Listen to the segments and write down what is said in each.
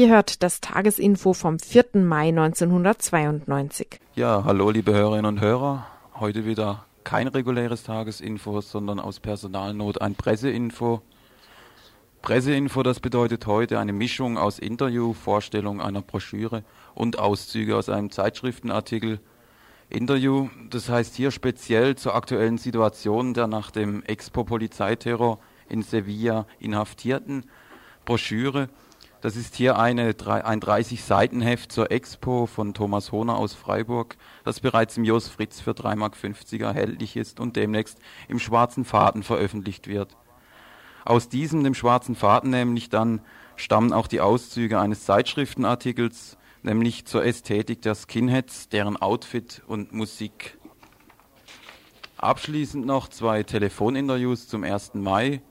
Ihr hört das Tagesinfo vom 4. Mai 1992. Ja, hallo liebe Hörerinnen und Hörer. Heute wieder kein reguläres Tagesinfo, sondern aus Personalnot ein Presseinfo. Presseinfo, das bedeutet heute eine Mischung aus Interview, Vorstellung einer Broschüre und Auszüge aus einem Zeitschriftenartikel. Interview, das heißt hier speziell zur aktuellen Situation der nach dem Expo-Polizeiterror in Sevilla Inhaftierten. Broschüre, das ist hier eine, ein 30-Seiten-Heft zur Expo von Thomas Hohner aus Freiburg, das bereits im Jos Fritz für 3,50 Mark erhältlich ist und demnächst im Schwarzen Faden veröffentlicht wird. Aus diesem, dem Schwarzen Faden nämlich dann, stammen auch die Auszüge eines Zeitschriftenartikels, nämlich zur Ästhetik der Skinheads, deren Outfit und Musik. Abschließend noch zwei Telefoninterviews zum 1. Mai.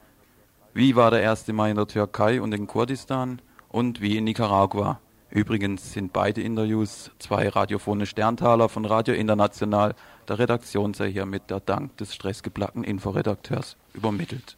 Wie war der 1. Mai in der Türkei und in Kurdistan? Und wie in Nicaragua. Übrigens sind beide Interviews zwei radiophone Sterntaler von Radio International. Der Redaktion sei hiermit der Dank des stressgeplackten Inforedakteurs übermittelt.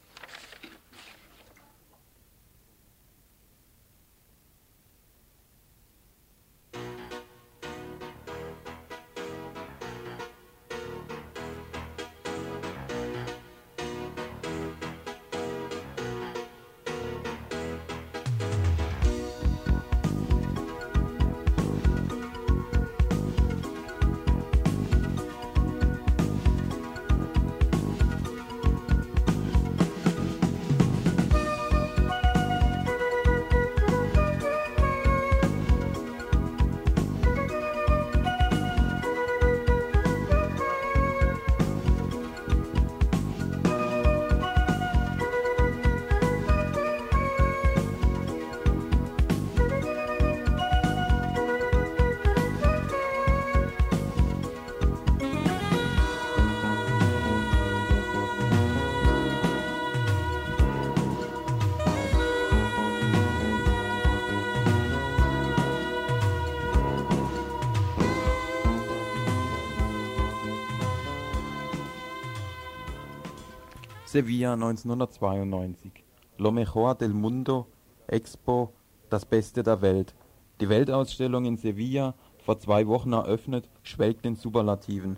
Sevilla 1992. Lo mejor del mundo, Expo, das Beste der Welt. Die Weltausstellung in Sevilla, vor zwei Wochen eröffnet, schwelgt in Superlativen.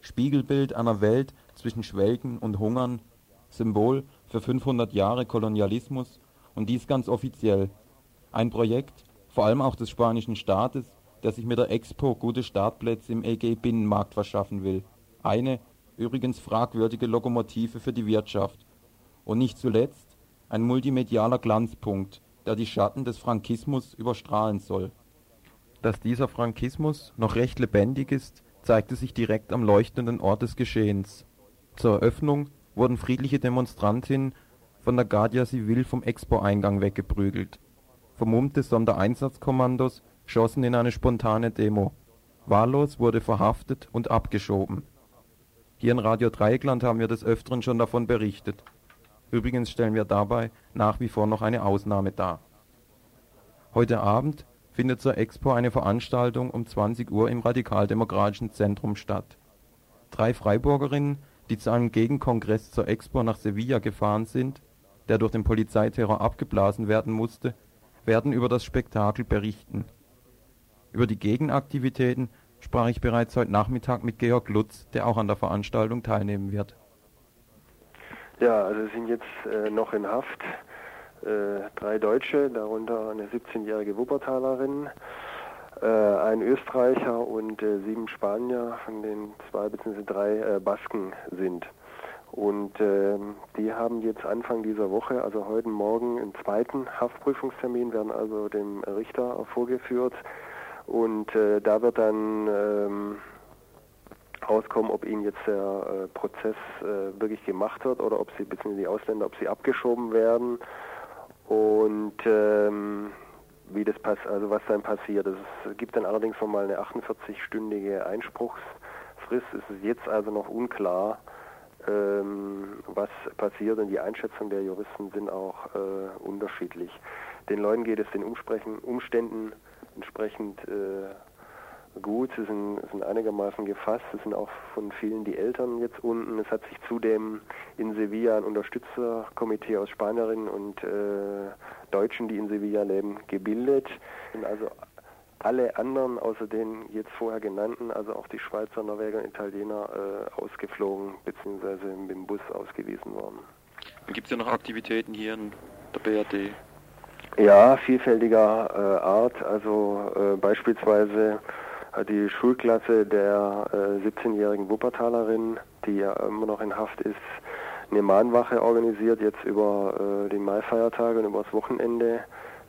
Spiegelbild einer Welt zwischen Schwelgen und Hungern, Symbol für 500 Jahre Kolonialismus und dies ganz offiziell. Ein Projekt, vor allem auch des spanischen Staates, der sich mit der Expo gute Startplätze im EG-Binnenmarkt verschaffen will. Eine übrigens fragwürdige Lokomotive für die Wirtschaft. Und nicht zuletzt ein multimedialer Glanzpunkt, der die Schatten des Frankismus überstrahlen soll. Dass dieser Frankismus noch recht lebendig ist, zeigte sich direkt am leuchtenden Ort des Geschehens. Zur Eröffnung wurden friedliche Demonstrantinnen von der Guardia Civil vom Expo-Eingang weggeprügelt. Vermummte Sondereinsatzkommandos schossen in eine spontane Demo. Wahllos wurde verhaftet und abgeschoben hier in Radio Dreieckland haben wir des Öfteren schon davon berichtet. Übrigens stellen wir dabei nach wie vor noch eine Ausnahme dar. Heute Abend findet zur Expo eine Veranstaltung um 20 Uhr im Radikaldemokratischen Zentrum statt. Drei Freiburgerinnen, die zu einem Gegenkongress zur Expo nach Sevilla gefahren sind, der durch den Polizeiterror abgeblasen werden musste, werden über das Spektakel berichten. Über die Gegenaktivitäten sprach ich bereits heute Nachmittag mit Georg Lutz, der auch an der Veranstaltung teilnehmen wird. Ja, also sind jetzt äh, noch in Haft äh, drei Deutsche, darunter eine 17-jährige Wuppertalerin, äh, ein Österreicher und äh, sieben Spanier, von denen zwei bzw. drei äh, Basken sind. Und ähm, die haben jetzt Anfang dieser Woche, also heute Morgen, einen zweiten Haftprüfungstermin, werden also dem Richter vorgeführt. Und äh, da wird dann ähm, rauskommen, ob ihnen jetzt der äh, Prozess äh, wirklich gemacht wird oder ob sie, beziehungsweise die Ausländer, ob sie abgeschoben werden und ähm, wie das pass also was dann passiert. Es gibt dann allerdings nochmal eine 48-stündige Einspruchsfrist. Es ist jetzt also noch unklar, ähm, was passiert und die Einschätzung der Juristen sind auch äh, unterschiedlich. Den Leuten geht es den Umständen entsprechend äh, gut, sie sind, sind einigermaßen gefasst. Es sind auch von vielen die Eltern jetzt unten. Es hat sich zudem in Sevilla ein Unterstützerkomitee aus Spanierinnen und äh, Deutschen, die in Sevilla leben, gebildet. Und also alle anderen, außer den jetzt vorher genannten, also auch die Schweizer, Norweger und Italiener, äh, ausgeflogen bzw. mit dem Bus ausgewiesen worden. Gibt es ja noch Aktivitäten hier in der BRD? Ja, vielfältiger äh, Art. Also äh, beispielsweise hat die Schulklasse der äh, 17-jährigen Wuppertalerin, die ja immer noch in Haft ist, eine Mahnwache organisiert, jetzt über äh, die Maifeiertage und über das Wochenende.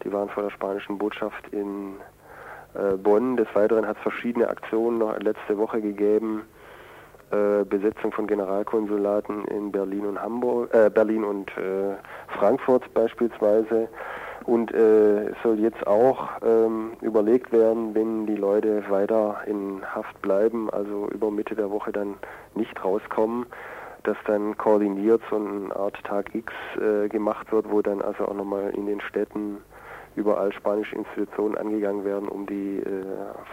Die waren vor der spanischen Botschaft in äh, Bonn. Des Weiteren hat es verschiedene Aktionen noch letzte Woche gegeben. Äh, Besetzung von Generalkonsulaten in Berlin und Hamburg, äh, Berlin und äh, Frankfurt beispielsweise. Und äh, es soll jetzt auch ähm, überlegt werden, wenn die Leute weiter in Haft bleiben, also über Mitte der Woche dann nicht rauskommen, dass dann koordiniert so eine Art Tag X äh, gemacht wird, wo dann also auch nochmal in den Städten überall spanische Institutionen angegangen werden, um die äh,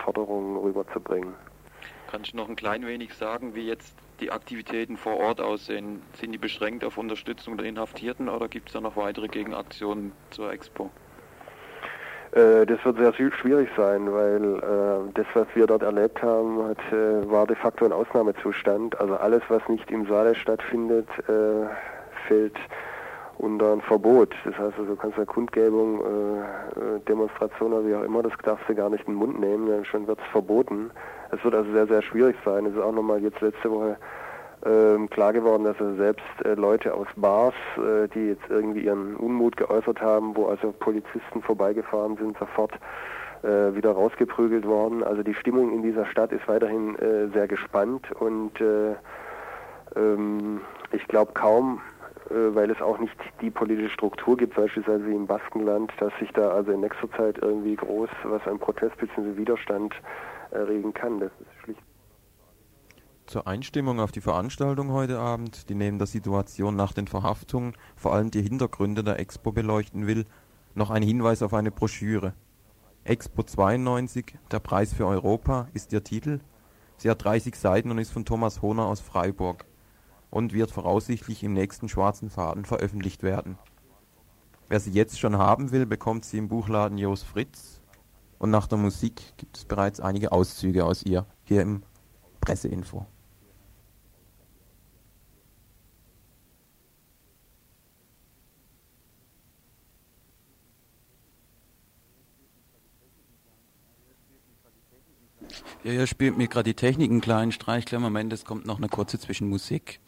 Forderungen rüberzubringen. Kannst du noch ein klein wenig sagen, wie jetzt die Aktivitäten vor Ort aussehen? Sind die beschränkt auf Unterstützung der Inhaftierten oder gibt es da noch weitere Gegenaktionen zur Expo? Äh, das wird sehr schwierig sein, weil äh, das, was wir dort erlebt haben, hat, äh, war de facto ein Ausnahmezustand. Also alles, was nicht im Saale stattfindet, äh, fällt unter ein Verbot. Das heißt, also, du kannst eine Kundgebung, äh, Demonstration oder wie auch immer, das darfst du gar nicht in den Mund nehmen, dann schon wird es verboten. Es wird also sehr, sehr schwierig sein. Es ist auch nochmal jetzt letzte Woche ähm, klar geworden, dass also selbst äh, Leute aus Bars, äh, die jetzt irgendwie ihren Unmut geäußert haben, wo also Polizisten vorbeigefahren sind, sofort äh, wieder rausgeprügelt worden. Also die Stimmung in dieser Stadt ist weiterhin äh, sehr gespannt und äh, ähm, ich glaube kaum, äh, weil es auch nicht die politische Struktur gibt, beispielsweise im Baskenland, dass sich da also in nächster Zeit irgendwie groß was an Protest bzw. Widerstand erregen kann. Das ist schlicht. Zur Einstimmung auf die Veranstaltung heute Abend, die neben der Situation nach den Verhaftungen vor allem die Hintergründe der Expo beleuchten will, noch ein Hinweis auf eine Broschüre. Expo 92, der Preis für Europa, ist ihr Titel. Sie hat 30 Seiten und ist von Thomas Hohner aus Freiburg und wird voraussichtlich im nächsten schwarzen Faden veröffentlicht werden. Wer sie jetzt schon haben will, bekommt sie im Buchladen Jos Fritz und nach der Musik gibt es bereits einige Auszüge aus ihr hier im Presseinfo. Ja, hier spielt mir gerade die Technik einen kleinen Streich. Moment, es kommt noch eine kurze Zwischenmusik.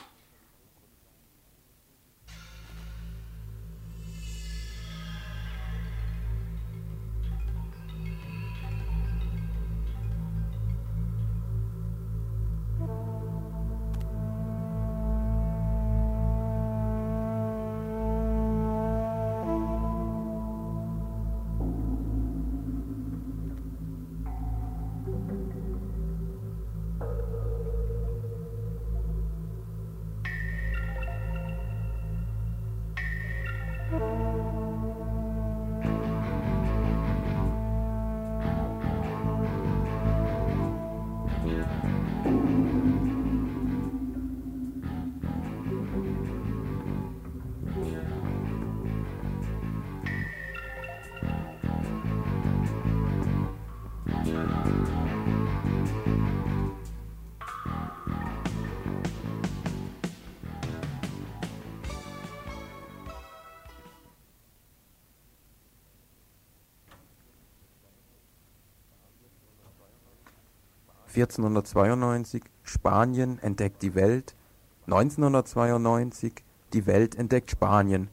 Vierzehnhundertzweiundneunzig Spanien entdeckt die Welt. neunzehnhundertzweiundneunzig Die Welt entdeckt Spanien.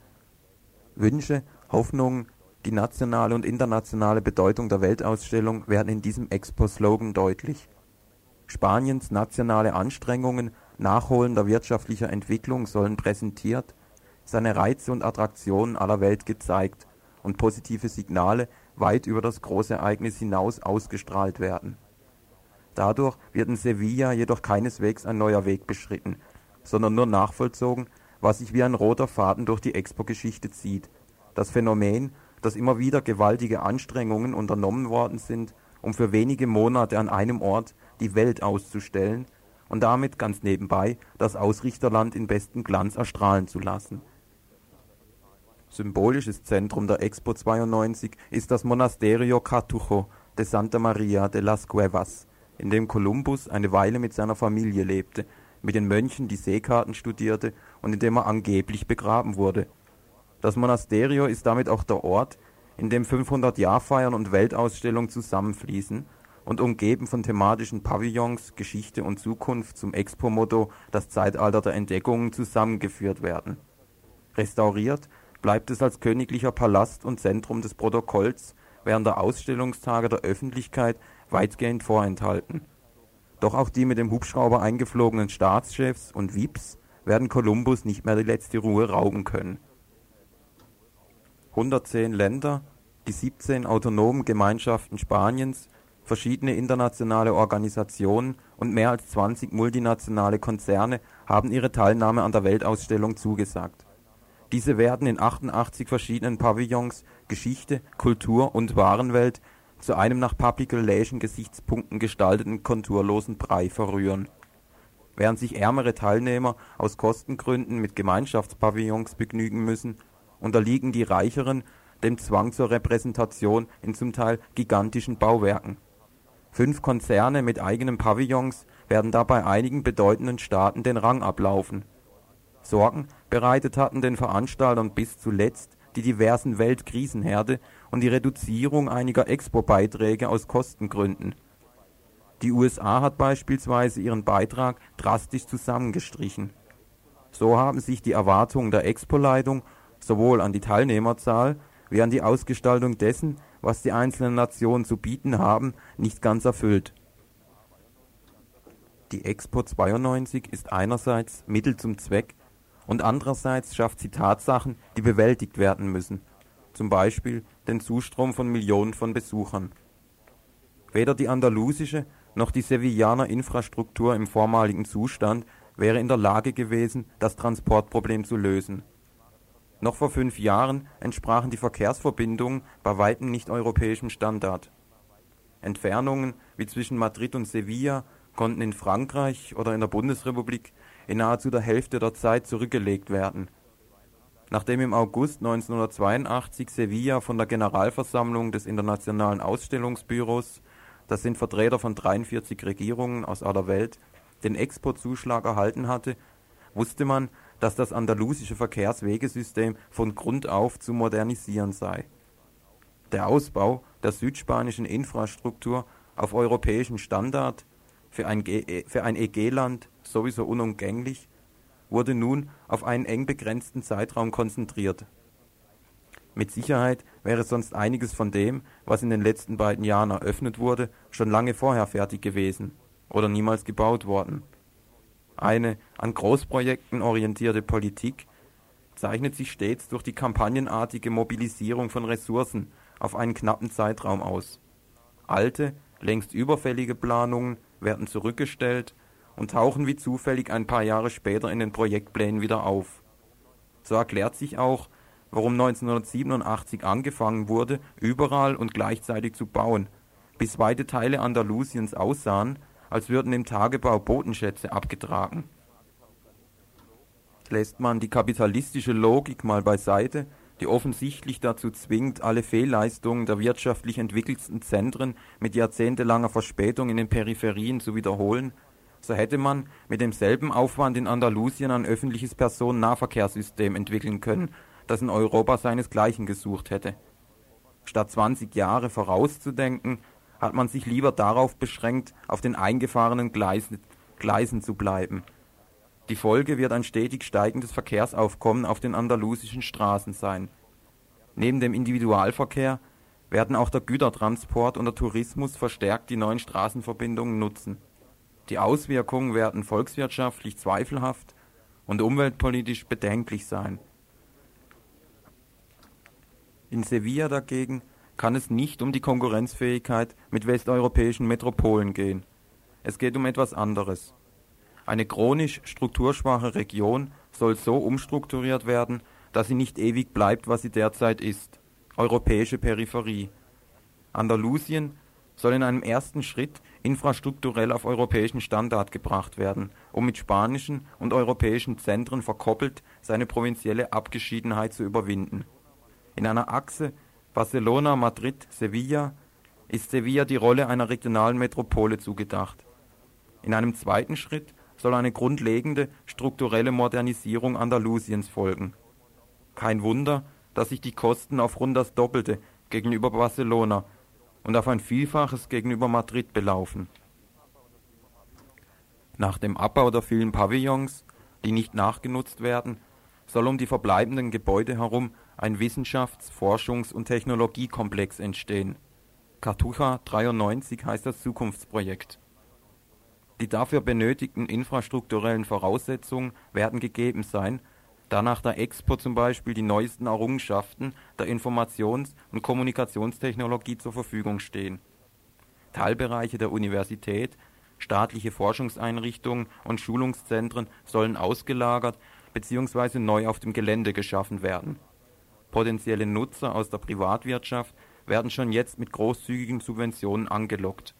Wünsche, Hoffnungen, die nationale und internationale Bedeutung der Weltausstellung werden in diesem Expo-Slogan deutlich. Spaniens nationale Anstrengungen nachholender wirtschaftlicher Entwicklung sollen präsentiert, seine Reize und Attraktionen aller Welt gezeigt und positive Signale weit über das Großereignis hinaus ausgestrahlt werden Dadurch wird in Sevilla jedoch keineswegs ein neuer Weg beschritten, sondern nur nachvollzogen, was sich wie ein roter Faden durch die Expo-Geschichte zieht: Das Phänomen, dass immer wieder gewaltige Anstrengungen unternommen worden sind, um für wenige Monate an einem Ort die Welt auszustellen und damit ganz nebenbei das Ausrichterland in bestem Glanz erstrahlen zu lassen. Symbolisches Zentrum der Expo 92 ist das Monasterio Cartucho de Santa Maria de las Cuevas, in dem Kolumbus eine Weile mit seiner Familie lebte, mit den Mönchen die Seekarten studierte und in dem er angeblich begraben wurde. Das Monasterio ist damit auch der Ort, in dem 500-Jahrfeiern und Weltausstellung zusammenfließen und umgeben von thematischen Pavillons Geschichte und Zukunft zum Expo-Motto Das Zeitalter der Entdeckungen zusammengeführt werden. Restauriert bleibt es als königlicher Palast und Zentrum des Protokolls während der Ausstellungstage der Öffentlichkeit weitgehend vorenthalten. Doch auch die mit dem Hubschrauber eingeflogenen Staatschefs und VIPs werden Kolumbus nicht mehr die letzte Ruhe rauben können. 110 Länder, die 17 autonomen Gemeinschaften Spaniens, verschiedene internationale Organisationen und mehr als 20 multinationale Konzerne haben ihre Teilnahme an der Weltausstellung zugesagt. Diese werden in 88 verschiedenen Pavillons Geschichte, Kultur und Warenwelt zu einem nach Public Relation Gesichtspunkten gestalteten konturlosen Brei verrühren. Während sich ärmere Teilnehmer aus Kostengründen mit Gemeinschaftspavillons begnügen müssen, unterliegen die Reicheren dem Zwang zur Repräsentation in zum Teil gigantischen Bauwerken. Fünf Konzerne mit eigenen Pavillons werden dabei einigen bedeutenden Staaten den Rang ablaufen. Sorgen bereitet hatten den Veranstaltern bis zuletzt die diversen Weltkrisenherde und die Reduzierung einiger Expo-Beiträge aus Kostengründen. Die USA hat beispielsweise ihren Beitrag drastisch zusammengestrichen. So haben sich die Erwartungen der Expo-Leitung sowohl an die Teilnehmerzahl wie an die Ausgestaltung dessen, was die einzelnen Nationen zu bieten haben, nicht ganz erfüllt. Die Expo 92 ist einerseits Mittel zum Zweck und andererseits schafft sie Tatsachen, die bewältigt werden müssen, zum Beispiel den Zustrom von Millionen von Besuchern. Weder die andalusische noch die Sevillaner Infrastruktur im vormaligen Zustand wäre in der Lage gewesen, das Transportproblem zu lösen. Noch vor fünf Jahren entsprachen die Verkehrsverbindungen bei weitem nicht europäischem Standard. Entfernungen wie zwischen Madrid und Sevilla konnten in Frankreich oder in der Bundesrepublik in nahezu der Hälfte der Zeit zurückgelegt werden. Nachdem im August 1982 Sevilla von der Generalversammlung des Internationalen Ausstellungsbüros, das sind Vertreter von 43 Regierungen aus aller Welt, den Exportzuschlag erhalten hatte, wusste man, dass das andalusische Verkehrswegesystem von Grund auf zu modernisieren sei. Der Ausbau der südspanischen Infrastruktur auf europäischen Standard für ein, für ein EG-Land sowieso unumgänglich, wurde nun auf einen eng begrenzten Zeitraum konzentriert. Mit Sicherheit wäre sonst einiges von dem, was in den letzten beiden Jahren eröffnet wurde, schon lange vorher fertig gewesen oder niemals gebaut worden. Eine an Großprojekten orientierte Politik zeichnet sich stets durch die kampagnenartige Mobilisierung von Ressourcen auf einen knappen Zeitraum aus. Alte, längst überfällige Planungen werden zurückgestellt und tauchen wie zufällig ein paar Jahre später in den Projektplänen wieder auf. So erklärt sich auch, warum 1987 angefangen wurde, überall und gleichzeitig zu bauen, bis weite Teile Andalusiens aussahen, als würden im Tagebau Bodenschätze abgetragen. Lässt man die kapitalistische Logik mal beiseite die offensichtlich dazu zwingt, alle Fehlleistungen der wirtschaftlich entwickelsten Zentren mit jahrzehntelanger Verspätung in den Peripherien zu wiederholen, so hätte man mit demselben Aufwand in Andalusien ein öffentliches Personennahverkehrssystem entwickeln können, das in Europa seinesgleichen gesucht hätte. Statt 20 Jahre vorauszudenken, hat man sich lieber darauf beschränkt, auf den eingefahrenen Gleisen, Gleisen zu bleiben die Folge wird ein stetig steigendes Verkehrsaufkommen auf den andalusischen Straßen sein. Neben dem Individualverkehr werden auch der Gütertransport und der Tourismus verstärkt die neuen Straßenverbindungen nutzen. Die Auswirkungen werden volkswirtschaftlich zweifelhaft und umweltpolitisch bedenklich sein. In Sevilla dagegen kann es nicht um die Konkurrenzfähigkeit mit westeuropäischen Metropolen gehen. Es geht um etwas anderes. Eine chronisch strukturschwache Region soll so umstrukturiert werden, dass sie nicht ewig bleibt, was sie derzeit ist: europäische Peripherie. Andalusien soll in einem ersten Schritt infrastrukturell auf europäischen Standard gebracht werden, um mit spanischen und europäischen Zentren verkoppelt seine provinzielle Abgeschiedenheit zu überwinden. In einer Achse Barcelona, Madrid, Sevilla ist Sevilla die Rolle einer regionalen Metropole zugedacht. In einem zweiten Schritt soll eine grundlegende strukturelle Modernisierung Andalusiens folgen. Kein Wunder, dass sich die Kosten auf rund das Doppelte gegenüber Barcelona und auf ein Vielfaches gegenüber Madrid belaufen. Nach dem Abbau der vielen Pavillons, die nicht nachgenutzt werden, soll um die verbleibenden Gebäude herum ein Wissenschafts-, Forschungs- und Technologiekomplex entstehen. Cartuja 93 heißt das Zukunftsprojekt. Die dafür benötigten infrastrukturellen Voraussetzungen werden gegeben sein, da nach der Expo zum Beispiel die neuesten Errungenschaften der Informations- und Kommunikationstechnologie zur Verfügung stehen. Teilbereiche der Universität, staatliche Forschungseinrichtungen und Schulungszentren sollen ausgelagert bzw. neu auf dem Gelände geschaffen werden. Potenzielle Nutzer aus der Privatwirtschaft werden schon jetzt mit großzügigen Subventionen angelockt.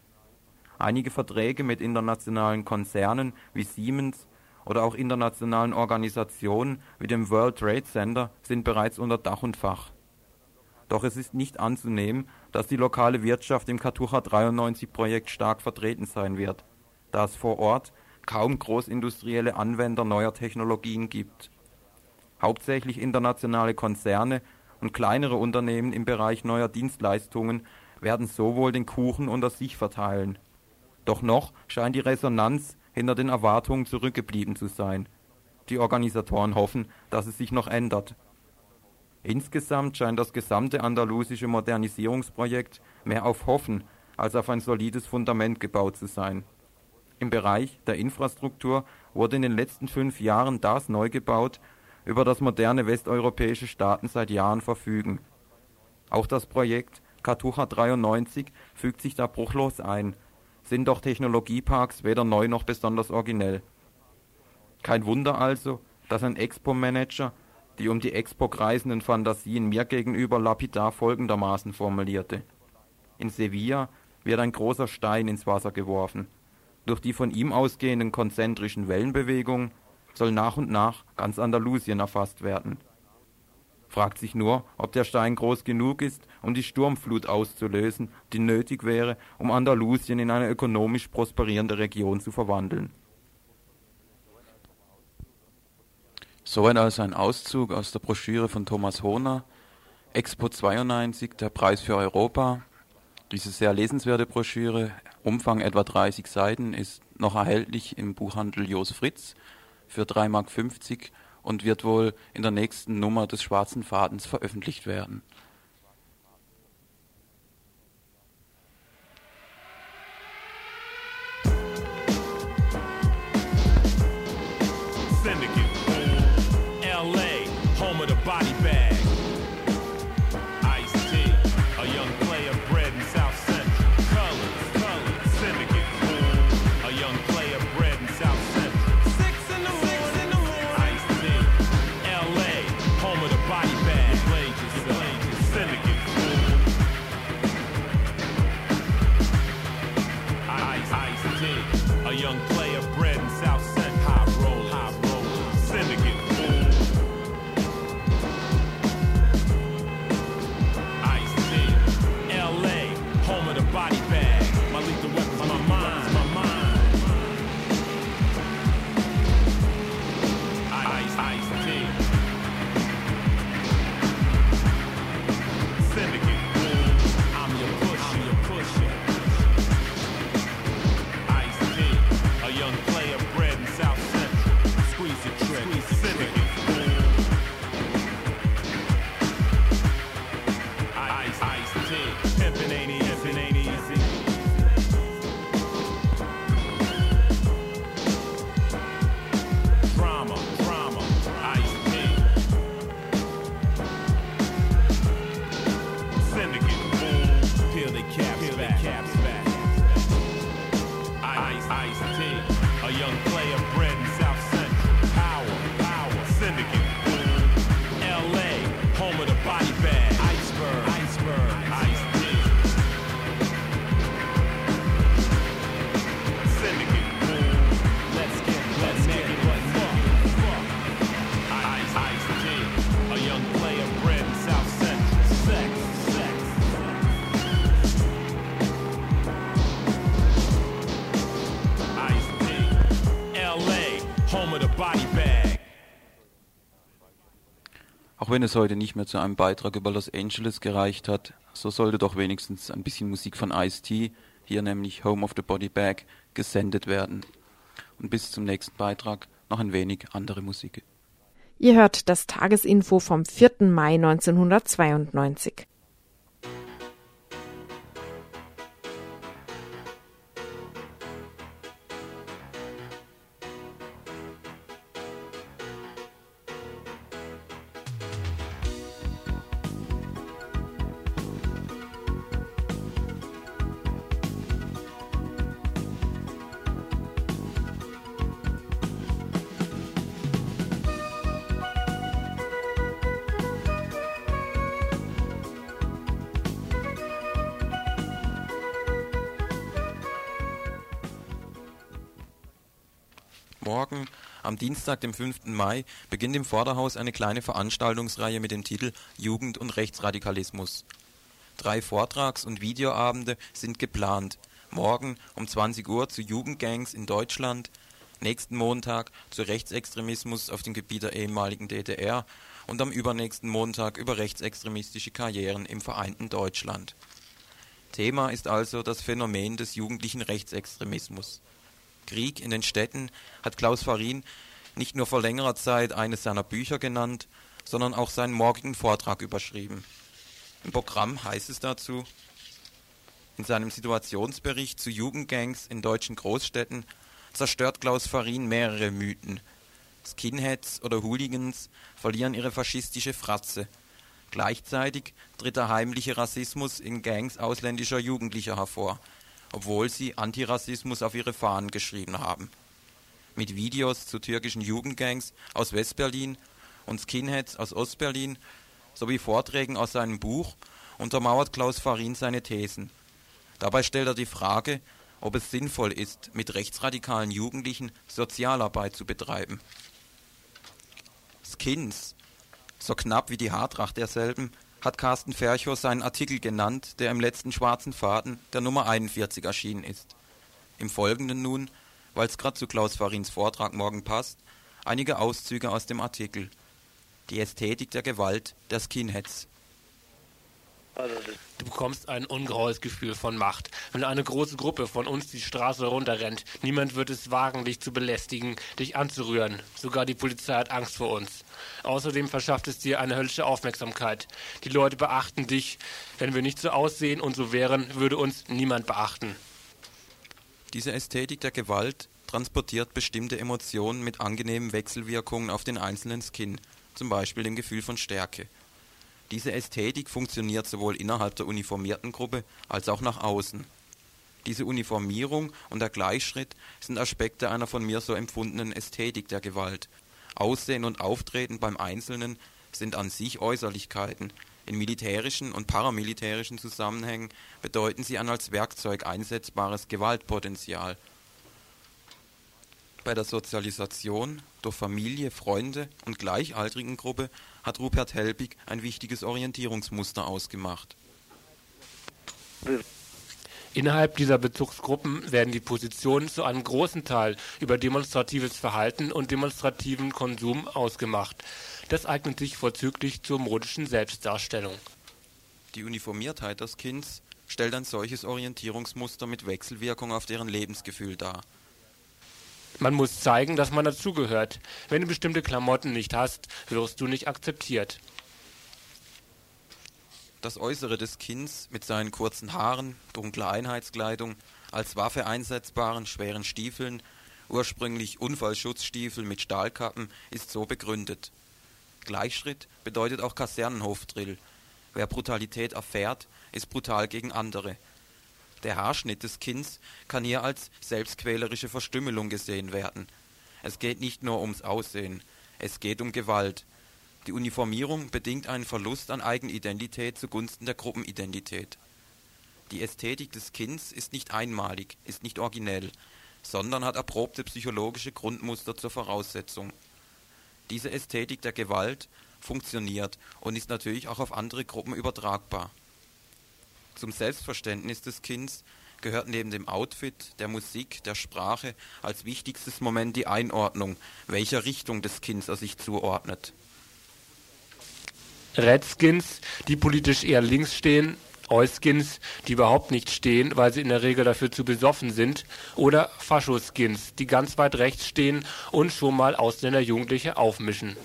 Einige Verträge mit internationalen Konzernen wie Siemens oder auch internationalen Organisationen wie dem World Trade Center sind bereits unter Dach und Fach. Doch es ist nicht anzunehmen, dass die lokale Wirtschaft im Katucha 93 Projekt stark vertreten sein wird, da es vor Ort kaum großindustrielle Anwender neuer Technologien gibt. Hauptsächlich internationale Konzerne und kleinere Unternehmen im Bereich neuer Dienstleistungen werden so wohl den Kuchen unter sich verteilen. Doch noch scheint die Resonanz hinter den Erwartungen zurückgeblieben zu sein. Die Organisatoren hoffen, dass es sich noch ändert. Insgesamt scheint das gesamte andalusische Modernisierungsprojekt mehr auf Hoffen als auf ein solides Fundament gebaut zu sein. Im Bereich der Infrastruktur wurde in den letzten fünf Jahren das neu gebaut, über das moderne westeuropäische Staaten seit Jahren verfügen. Auch das Projekt Katucha 93 fügt sich da bruchlos ein sind doch Technologieparks weder neu noch besonders originell. Kein Wunder also, dass ein Expo-Manager die um die Expo kreisenden Fantasien mir gegenüber lapidar folgendermaßen formulierte. In Sevilla wird ein großer Stein ins Wasser geworfen. Durch die von ihm ausgehenden konzentrischen Wellenbewegungen soll nach und nach ganz Andalusien erfasst werden fragt sich nur, ob der Stein groß genug ist, um die Sturmflut auszulösen, die nötig wäre, um Andalusien in eine ökonomisch prosperierende Region zu verwandeln. Soweit also ein Auszug aus der Broschüre von Thomas Hohner, Expo 92, der Preis für Europa. Diese sehr lesenswerte Broschüre, Umfang etwa 30 Seiten, ist noch erhältlich im Buchhandel Jos Fritz für 3,50 Mark und wird wohl in der nächsten Nummer des Schwarzen Fadens veröffentlicht werden. Wenn es heute nicht mehr zu einem Beitrag über Los Angeles gereicht hat, so sollte doch wenigstens ein bisschen Musik von Ice-T, hier nämlich Home of the Body Bag, gesendet werden. Und bis zum nächsten Beitrag noch ein wenig andere Musik. Ihr hört das Tagesinfo vom 4. Mai 1992. am Dienstag, dem 5. Mai, beginnt im Vorderhaus eine kleine Veranstaltungsreihe mit dem Titel Jugend und Rechtsradikalismus. Drei Vortrags- und Videoabende sind geplant. Morgen um 20 Uhr zu Jugendgangs in Deutschland, nächsten Montag zu Rechtsextremismus auf dem Gebiet der ehemaligen DDR und am übernächsten Montag über rechtsextremistische Karrieren im vereinten Deutschland. Thema ist also das Phänomen des jugendlichen Rechtsextremismus. Krieg in den Städten hat Klaus Farin nicht nur vor längerer Zeit eines seiner Bücher genannt, sondern auch seinen morgigen Vortrag überschrieben. Im Programm heißt es dazu, in seinem Situationsbericht zu Jugendgangs in deutschen Großstädten zerstört Klaus Farin mehrere Mythen. Skinheads oder Hooligans verlieren ihre faschistische Fratze. Gleichzeitig tritt der heimliche Rassismus in Gangs ausländischer Jugendlicher hervor, obwohl sie Antirassismus auf ihre Fahnen geschrieben haben. Mit Videos zu türkischen Jugendgangs aus Westberlin und Skinheads aus Ostberlin sowie Vorträgen aus seinem Buch untermauert Klaus Farin seine Thesen. Dabei stellt er die Frage, ob es sinnvoll ist, mit rechtsradikalen Jugendlichen Sozialarbeit zu betreiben. Skins, so knapp wie die Haartracht derselben, hat Carsten Ferchow seinen Artikel genannt, der im letzten schwarzen Faden der Nummer 41 erschienen ist. Im Folgenden nun, weil es gerade zu Klaus Farins Vortrag morgen passt, einige Auszüge aus dem Artikel. Die Ästhetik der Gewalt der Skinheads. Du bekommst ein ungeheures Gefühl von Macht. Wenn eine große Gruppe von uns die Straße runterrennt, niemand wird es wagen, dich zu belästigen, dich anzurühren. Sogar die Polizei hat Angst vor uns. Außerdem verschafft es dir eine höllische Aufmerksamkeit. Die Leute beachten dich. Wenn wir nicht so aussehen und so wären, würde uns niemand beachten. Diese Ästhetik der Gewalt transportiert bestimmte Emotionen mit angenehmen Wechselwirkungen auf den einzelnen Skin, zum Beispiel dem Gefühl von Stärke. Diese Ästhetik funktioniert sowohl innerhalb der uniformierten Gruppe als auch nach außen. Diese Uniformierung und der Gleichschritt sind Aspekte einer von mir so empfundenen Ästhetik der Gewalt. Aussehen und Auftreten beim Einzelnen sind an sich Äußerlichkeiten. In militärischen und paramilitärischen Zusammenhängen bedeuten sie ein als Werkzeug einsetzbares Gewaltpotenzial. Bei der Sozialisation durch Familie, Freunde und gleichaltrigen Gruppe hat Rupert Helbig ein wichtiges Orientierungsmuster ausgemacht. Innerhalb dieser Bezugsgruppen werden die Positionen zu einem großen Teil über demonstratives Verhalten und demonstrativen Konsum ausgemacht. Das eignet sich vorzüglich zur modischen Selbstdarstellung. Die Uniformiertheit des Kindes stellt ein solches Orientierungsmuster mit Wechselwirkung auf deren Lebensgefühl dar. Man muss zeigen, dass man dazugehört. Wenn du bestimmte Klamotten nicht hast, wirst du nicht akzeptiert. Das Äußere des Kinds mit seinen kurzen Haaren, dunkler Einheitskleidung, als Waffe einsetzbaren schweren Stiefeln, ursprünglich Unfallschutzstiefel mit Stahlkappen, ist so begründet. Gleichschritt bedeutet auch Kasernenhofdrill. Wer Brutalität erfährt, ist brutal gegen andere. Der Haarschnitt des Kinds kann hier als selbstquälerische Verstümmelung gesehen werden. Es geht nicht nur ums Aussehen, es geht um Gewalt. Die Uniformierung bedingt einen Verlust an Eigenidentität zugunsten der Gruppenidentität. Die Ästhetik des Kinds ist nicht einmalig, ist nicht originell, sondern hat erprobte psychologische Grundmuster zur Voraussetzung. Diese Ästhetik der Gewalt funktioniert und ist natürlich auch auf andere Gruppen übertragbar. Zum Selbstverständnis des Kinds gehört neben dem Outfit, der Musik, der Sprache als wichtigstes Moment die Einordnung, welcher Richtung des Kindes er sich zuordnet. Redskins, die politisch eher links stehen, Euskins, die überhaupt nicht stehen, weil sie in der Regel dafür zu besoffen sind, oder Faschoskins, die ganz weit rechts stehen und schon mal Ausländer-Jugendliche aufmischen.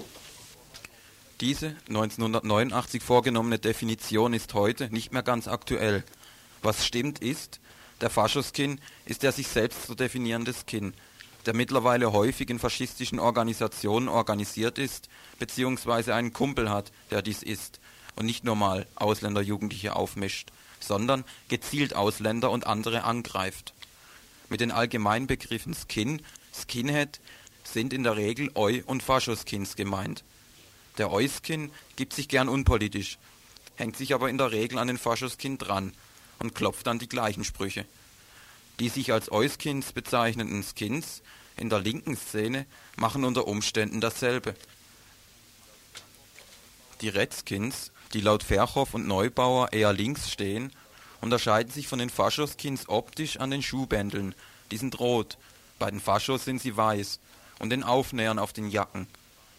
Diese 1989 vorgenommene Definition ist heute nicht mehr ganz aktuell. Was stimmt ist, der Faschoskin ist der sich selbst zu definierende Skin, der mittlerweile häufig in faschistischen Organisationen organisiert ist, beziehungsweise einen Kumpel hat, der dies ist und nicht nur mal Ausländerjugendliche aufmischt, sondern gezielt Ausländer und andere angreift. Mit den Allgemeinbegriffen Skin, Skinhead sind in der Regel Eu- und Faschoskins gemeint. Der Euskin gibt sich gern unpolitisch, hängt sich aber in der Regel an den Faschoskin dran und klopft dann die gleichen Sprüche. Die sich als Euskins bezeichnenden Skins in der linken Szene machen unter Umständen dasselbe. Die Redskins, die laut Verhoff und Neubauer eher links stehen, unterscheiden sich von den Faschoskins optisch an den Schuhbändeln, die sind rot, bei den Faschos sind sie weiß, und den Aufnähern auf den Jacken.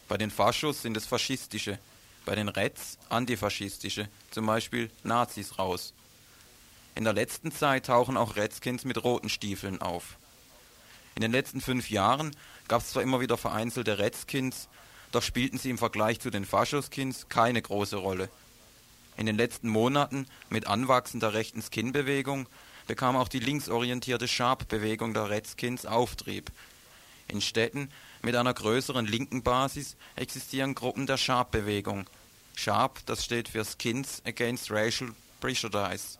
Bei den Faschos sind es faschistische, bei den Reds antifaschistische, zum Beispiel Nazis raus. In der letzten Zeit tauchen auch Redskins mit roten Stiefeln auf. In den letzten fünf Jahren gab es zwar immer wieder vereinzelte Redskins, doch spielten sie im Vergleich zu den Faschoskins keine große Rolle. In den letzten Monaten mit anwachsender rechten Skin-Bewegung bekam auch die linksorientierte Sharp-Bewegung der Redskins Auftrieb. In Städten mit einer größeren linken Basis existieren Gruppen der Sharp-Bewegung. Sharp, das steht für Skins Against Racial Prejudice.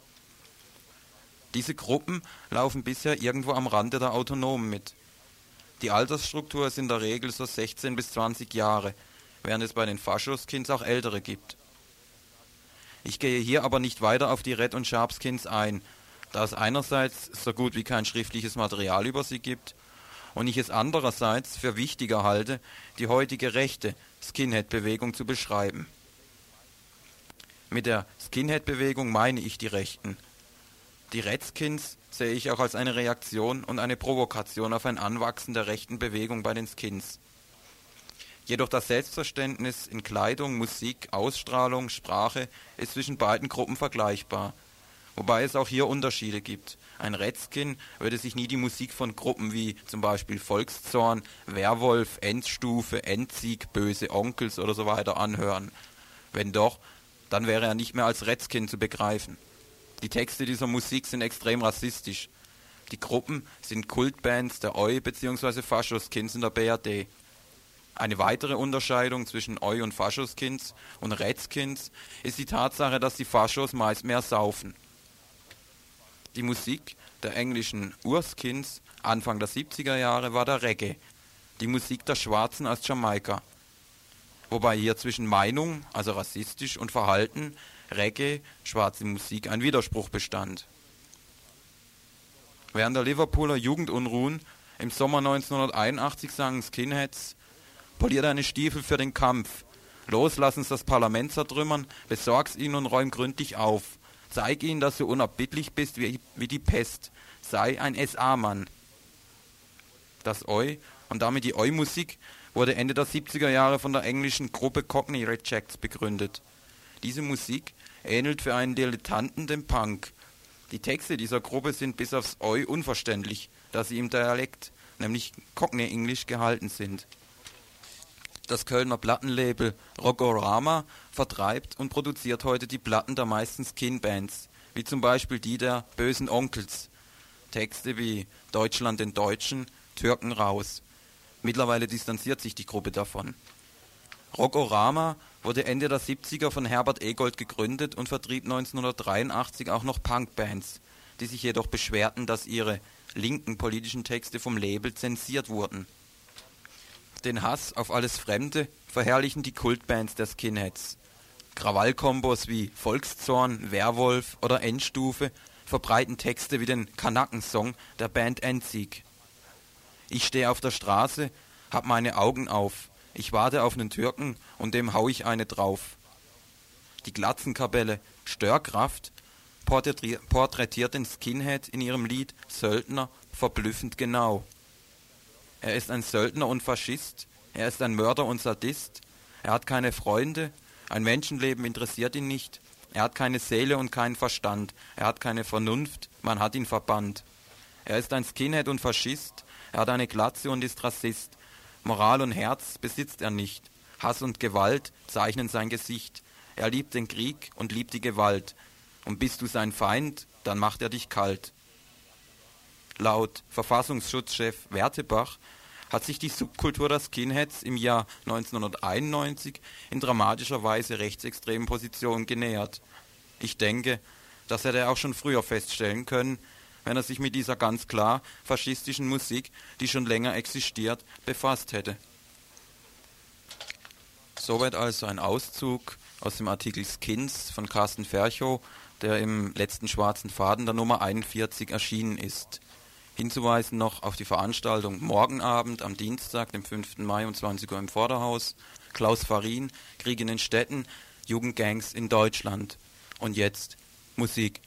Diese Gruppen laufen bisher irgendwo am Rande der Autonomen mit. Die Altersstruktur ist in der Regel so 16 bis 20 Jahre, während es bei den Faschoskins auch ältere gibt. Ich gehe hier aber nicht weiter auf die Red- und Sharpskins ein, da es einerseits so gut wie kein schriftliches Material über sie gibt und ich es andererseits für wichtiger halte, die heutige rechte Skinhead-Bewegung zu beschreiben. Mit der Skinhead-Bewegung meine ich die Rechten. Die Redskins sehe ich auch als eine Reaktion und eine Provokation auf ein Anwachsen der rechten Bewegung bei den Skins. Jedoch das Selbstverständnis in Kleidung, Musik, Ausstrahlung, Sprache ist zwischen beiden Gruppen vergleichbar, wobei es auch hier Unterschiede gibt. Ein Redskin würde sich nie die Musik von Gruppen wie zum Beispiel Volkszorn, Werwolf, Endstufe, Endsieg, Böse Onkels oder so weiter anhören. Wenn doch, dann wäre er nicht mehr als Redskin zu begreifen. Die Texte dieser Musik sind extrem rassistisch. Die Gruppen sind Kultbands der Eu- bzw. Faschoskins in der BRD. Eine weitere Unterscheidung zwischen Eu- und Faschoskins und Redskins ist die Tatsache, dass die Faschos meist mehr saufen. Die Musik der englischen Urskins Anfang der 70er Jahre war der Reggae, die Musik der Schwarzen aus Jamaika. Wobei hier zwischen Meinung, also rassistisch, und Verhalten, Reggae, schwarze Musik, ein Widerspruch bestand. Während der Liverpooler Jugendunruhen im Sommer 1981 sangen Skinheads Polier deine Stiefel für den Kampf. Los, lass das Parlament zertrümmern, besorg's ihnen und räum gründlich auf. Zeig ihnen, dass du unerbittlich bist wie, wie die Pest. Sei ein SA-Mann. Das Eu und damit die Eu-Musik wurde Ende der 70er Jahre von der englischen Gruppe Cockney Rejects begründet. Diese Musik ähnelt für einen Dilettanten dem Punk. Die Texte dieser Gruppe sind bis aufs Eu unverständlich, da sie im Dialekt, nämlich Cockney English, gehalten sind. Das Kölner Plattenlabel Rockorama vertreibt und produziert heute die Platten der meisten Skin-Bands, wie zum Beispiel die der Bösen Onkels. Texte wie Deutschland den Deutschen, Türken raus. Mittlerweile distanziert sich die Gruppe davon. Rockorama wurde Ende der 70er von Herbert Egold gegründet und vertrieb 1983 auch noch Punkbands, die sich jedoch beschwerten, dass ihre linken politischen Texte vom Label zensiert wurden. Den Hass auf alles Fremde verherrlichen die Kultbands der Skinheads. Krawallkombos wie Volkszorn, Werwolf oder Endstufe verbreiten Texte wie den Kanaken-Song der Band Endsieg. Ich stehe auf der Straße, hab meine Augen auf, ich warte auf nen Türken und dem hau ich eine drauf. Die Glatzenkapelle Störkraft porträtiert den Skinhead in ihrem Lied Söldner verblüffend genau. Er ist ein Söldner und Faschist, er ist ein Mörder und Sadist, er hat keine Freunde Ein Menschenleben interessiert ihn nicht. Er hat keine Seele und keinen Verstand. Er hat keine Vernunft. Man hat ihn verbannt. Er ist ein Skinhead und Faschist. Er hat eine Glatze und ist Rassist. Moral und Herz besitzt er nicht. Hass und Gewalt zeichnen sein Gesicht. Er liebt den Krieg und liebt die Gewalt. Und bist du sein Feind, dann macht er dich kalt. Laut Verfassungsschutzchef Wertebach hat sich die Subkultur der Skinheads im Jahr 1991 in dramatischer Weise rechtsextremen Positionen genähert. Ich denke, das hätte er auch schon früher feststellen können, wenn er sich mit dieser ganz klar faschistischen Musik, die schon länger existiert, befasst hätte. Soweit also ein Auszug aus dem Artikel Skins von Carsten Ferchow, der im letzten schwarzen Faden der Nummer 41 erschienen ist. Hinzuweisen noch auf die Veranstaltung morgen Abend am Dienstag, dem 5. Mai um 20 Uhr im Vorderhaus. Klaus Farin, Krieg in den Städten, Jugendgangs in Deutschland. Und jetzt Musik.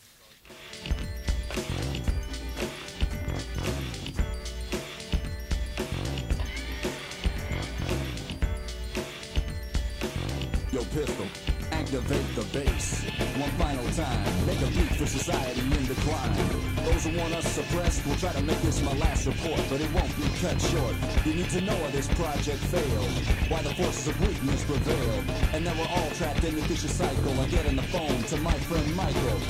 Yo, pistol, activate the bass. One final time, make a beat for society in decline. Those who want us suppressed will try to make this my last report, but it won't be cut short. You need to know how this project failed, why the forces of weakness prevailed, and that we're all trapped in the vicious cycle. I get on the phone to my friend Michael.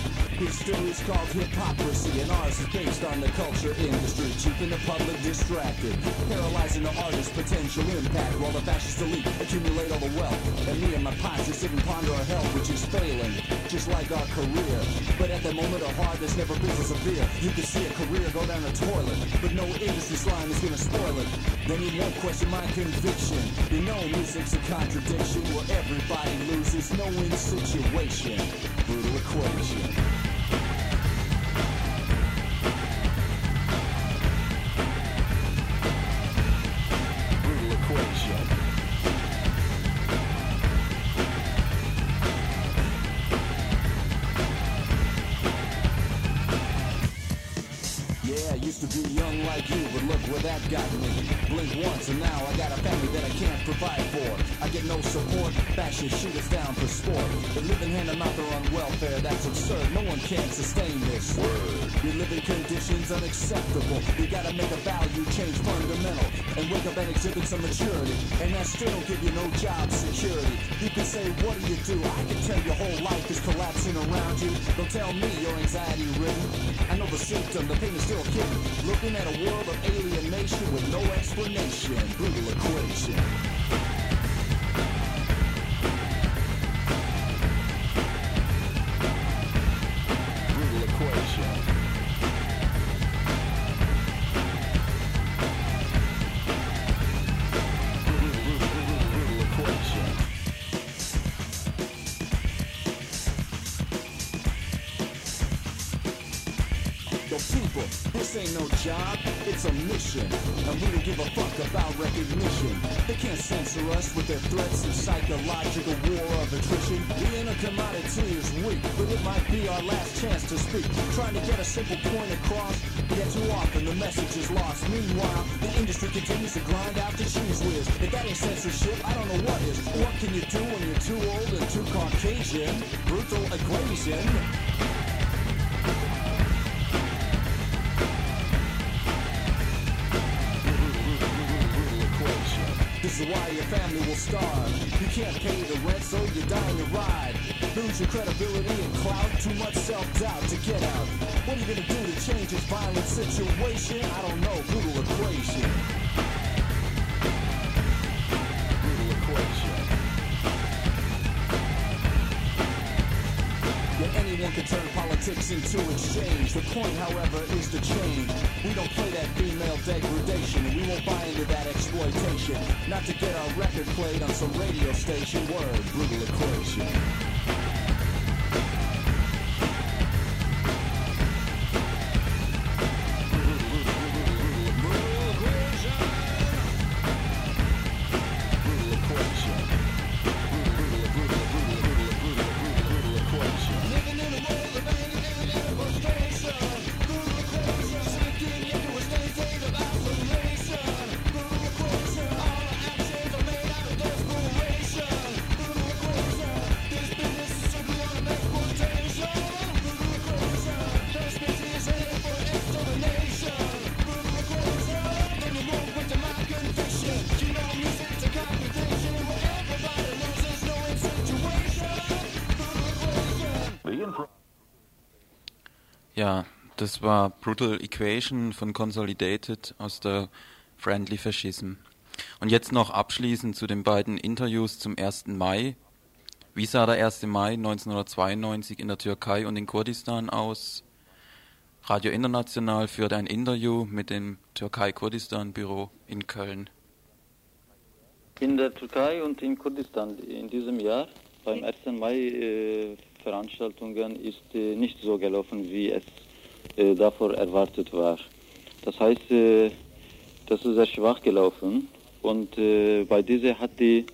History is called hypocrisy, and ours is based on the culture industry, keeping the public distracted, paralyzing the artist's potential impact, while the fascist elite accumulate all the wealth. And me and my posse sit and ponder our health, which is failing, just like our career. But at the moment of hardness, never brings us a beer. You can see a career go down the toilet, but no industry slime is gonna spoil it. Then you won't question my conviction. You know music's a contradiction, where everybody loses, no win situation. Brutal equation. That's absurd. No one can sustain this. Your living conditions unacceptable. You gotta make a value change fundamental. And wake up and exhibit some maturity. And that still give you no job security. You can say, what do you do? I can tell your whole life is collapsing around you. Don't tell me you're anxiety ridden. I know the symptom, the pain is still hidden. Looking at a world of alienation with no explanation. Brutal equation. To speak. Trying to get a simple point across, yet too often the message is lost. Meanwhile, the industry continues to grind out the cheese whiz. If that ain't censorship, I don't know what is. What can you do when you're too old and too Caucasian? Brutal equation. This is why your family will starve. You can't pay the rent, so you're dying to ride. Lose your credibility and clout, too much self-doubt to get out. What are you gonna do to change this violent situation? I don't know, brutal equation. Brutal equation. Yeah, anyone can turn politics into exchange. The point, however, is to change. We don't play that female degradation, we won't buy into that exploitation. Not to get our record played on some radio station. Word, brutal equation. Das war Brutal Equation von Consolidated aus der Friendly Fascism. Und jetzt noch abschließend zu den beiden Interviews zum 1. Mai. Wie sah der 1. Mai 1992 in der Türkei und in Kurdistan aus? Radio International führte ein Interview mit dem Türkei-Kurdistan-Büro in Köln. In der Türkei und in Kurdistan in diesem Jahr beim 1. Mai äh, Veranstaltungen ist äh, nicht so gelaufen, wie es äh, davor erwartet war. Das heißt, äh, das ist sehr schwach gelaufen und äh, bei dieser hat die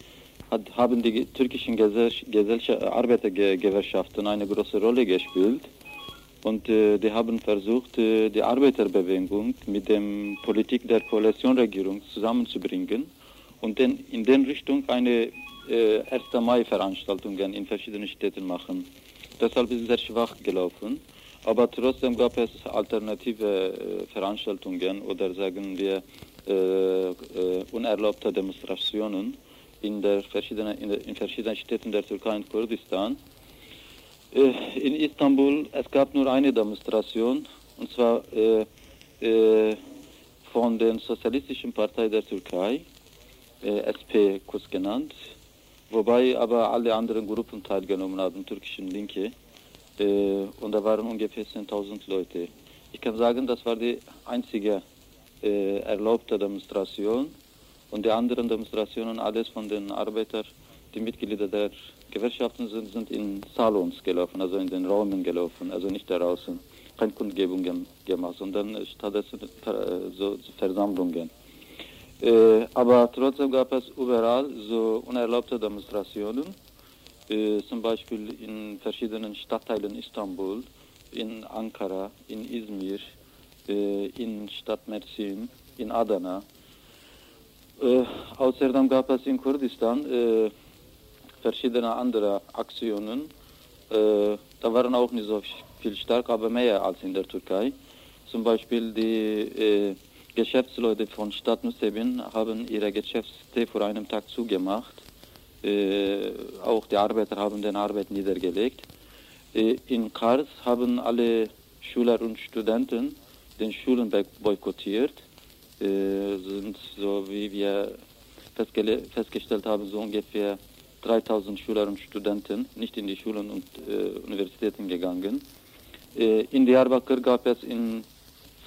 hat, haben die türkischen Gesellschaft, Arbeitergewerkschaften eine große Rolle gespielt und äh, die haben versucht, äh, die Arbeiterbewegung mit der Politik der Koalitionregierung zusammenzubringen und dann in den Richtung eine äh, 1. Mai-Veranstaltungen in verschiedenen Städten machen. Deshalb ist es sehr schwach gelaufen. Aber trotzdem gab es alternative äh, Veranstaltungen oder sagen wir äh, äh, unerlaubte Demonstrationen in, der verschiedenen, in, der, in verschiedenen Städten der Türkei und Kurdistan. In Istanbul, es gab nur eine Demonstration, und zwar von der Sozialistischen Partei der Türkei, SP kurz genannt, wobei aber alle anderen Gruppen teilgenommen haben, türkischen Linke, und da waren ungefähr 10.000 Leute. Ich kann sagen, das war die einzige erlaubte Demonstration und die anderen Demonstrationen, alles von den Arbeitern, die Mitglieder der Gewerkschaften sind, sind in Salons gelaufen, also in den Räumen gelaufen, also nicht draußen. Keine Kundgebungen gemacht, sondern stattdessen so Versammlungen. Äh, aber trotzdem gab es überall so unerlaubte Demonstrationen, äh, zum Beispiel in verschiedenen Stadtteilen Istanbul, in Ankara, in Izmir, äh, in Stadt Mersin, in Adana. Äh, außerdem gab es in Kurdistan verschiedene andere Aktionen. Da waren auch nicht so viel stark, aber mehr als in der Türkei. Zum Beispiel die Geschäftsleute von Stadt Nusaybin haben ihre Geschäfte vor einem Tag zugemacht. Äh, auch die Arbeiter haben den Arbeit niedergelegt. Äh, in Kars haben alle Schüler und Studenten den Schulen boykottiert. Äh, sind so wie wir festgestellt haben, so ungefähr 3000 Schüler und Studenten nicht in die Schulen und äh, Universitäten gegangen. Äh, in Diyarbakir gab es in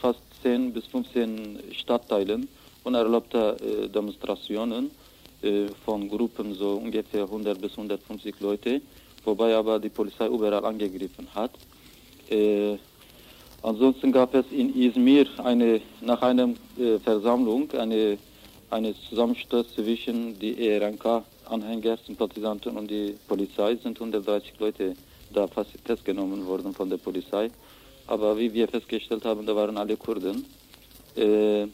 fast 10 bis 15 Stadtteilen unerlaubte äh, Demonstrationen von Gruppen, so ungefähr 100 bis 150 Leute, wobei aber die Polizei überall angegriffen hat. Äh, ansonsten gab es in Izmir eine, nach einer äh, Versammlung eine, eine Zusammenstoß zwischen die ERNK Anhänger, Sympathisanten und die Polizei sind 130 Leute da festgenommen worden von der Polizei. Aber wie wir festgestellt haben, da waren alle Kurden. Äh,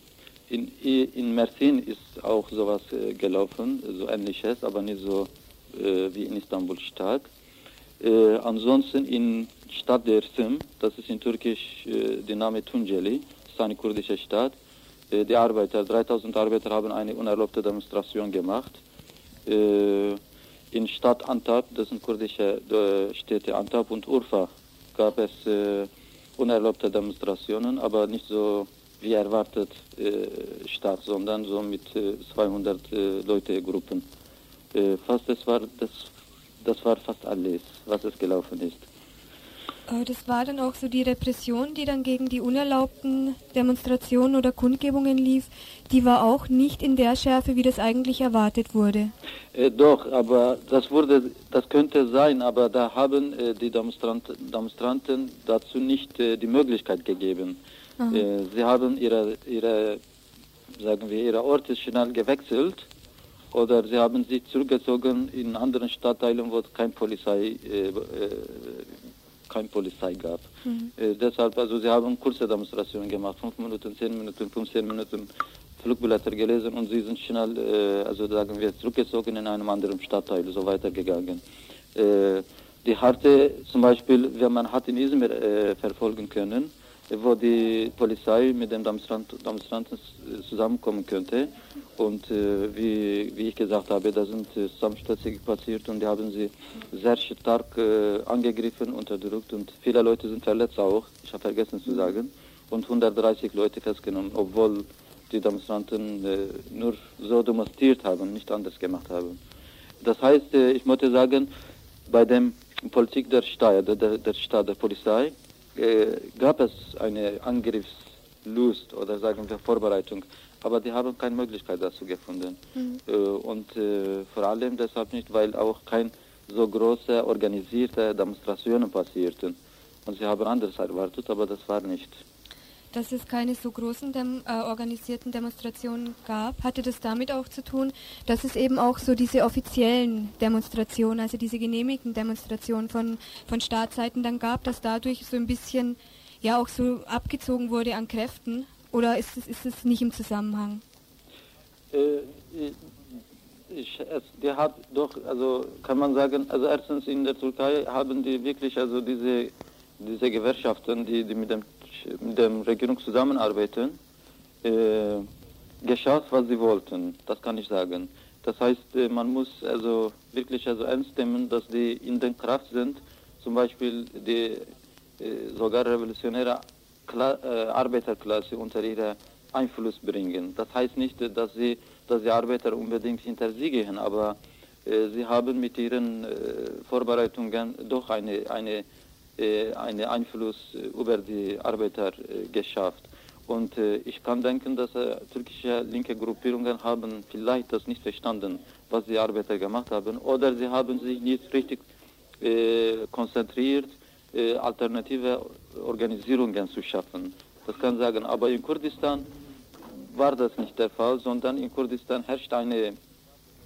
in, in Mersin ist auch sowas äh, gelaufen, so ähnliches, aber nicht so äh, wie in Istanbul stark. Äh, ansonsten in Stadt Dersim, das ist in Türkisch äh, der Name Tunceli, ist eine kurdische Stadt. Äh, die Arbeiter, 3000 Arbeiter haben eine unerlaubte Demonstration gemacht äh, in Stadt Antap, das sind kurdische Städte Antap und Urfa, gab es unerlaubte Demonstrationen, aber nicht so wie erwartet äh, statt, sondern so mit 200 äh, Leute Gruppen. Äh, fast das war das, das war fast alles, was es gelaufen ist. Das war dann auch so die Repression, die dann gegen die unerlaubten Demonstrationen oder Kundgebungen lief, die war auch nicht in der Schärfe, wie das eigentlich erwartet wurde. Äh, doch, aber das wurde, das könnte sein, aber da haben äh, die Demonstranten, Demonstranten dazu nicht äh, die Möglichkeit gegeben. Äh, sie haben ihre, ihre, sagen wir, ihre Orte schnell gewechselt oder sie haben sich zurückgezogen in anderen Stadtteilen, wo es keine Polizei äh, keine Polizei gab. Mhm. Äh, deshalb, also sie haben kurze Demonstrationen gemacht, fünf Minuten, zehn Minuten, 15 Minuten Flugblätter gelesen und sie sind schnell, äh, also sagen wir, zurückgezogen in einem anderen Stadtteil, so weitergegangen. Äh, die harte, zum Beispiel, wenn man hat in Izmir äh, verfolgen können, wo die Polizei mit den Demonstrant Demonstranten zusammenkommen könnte. Und äh, wie, wie ich gesagt habe, da sind äh, Zusammenstöße passiert und die haben sie sehr stark äh, angegriffen, unterdrückt und viele Leute sind verletzt auch, ich habe vergessen zu sagen, und 130 Leute festgenommen, obwohl die Demonstranten äh, nur so demonstriert haben, nicht anders gemacht haben. Das heißt, äh, ich möchte sagen, bei der Politik der Stadt, der, der Stadt, der Polizei, gab es eine Angriffslust oder sagen wir Vorbereitung, aber die haben keine Möglichkeit dazu gefunden. Mhm. Äh, und äh, vor allem deshalb nicht, weil auch keine so große organisierte Demonstrationen passierten. Und sie haben anderes erwartet, aber das war nicht. Dass es keine so großen dem, äh, organisierten Demonstrationen gab, hatte das damit auch zu tun, dass es eben auch so diese offiziellen Demonstrationen, also diese genehmigten Demonstrationen von, von Staatsseiten dann gab, dass dadurch so ein bisschen ja auch so abgezogen wurde an Kräften? Oder ist es, ist nicht im Zusammenhang? Äh, ich, es, die hat doch, also kann man sagen, also erstens in der Türkei haben die wirklich also diese, diese Gewerkschaften, die, die mit dem mit der Regierung zusammenarbeiten, äh, geschafft, was sie wollten. Das kann ich sagen. Das heißt, äh, man muss also wirklich also ernst nehmen, dass die in der Kraft sind, zum Beispiel die äh, sogar revolutionäre Kla äh, Arbeiterklasse unter ihre Einfluss bringen. Das heißt nicht, dass sie, dass die Arbeiter unbedingt hinter sie gehen, aber äh, sie haben mit ihren äh, Vorbereitungen doch eine, eine einen Einfluss äh, über die Arbeiter äh, geschafft. Und ich kann denken, dass türkische linke Gruppierungen haben vielleicht das nicht verstanden, was die Arbeiter gemacht haben, oder sie haben sich nicht richtig konzentriert, alternative Organisierungen zu schaffen. Das kann sagen. Aber in Kurdistan war das nicht der Fall, sondern in Kurdistan herrscht eine,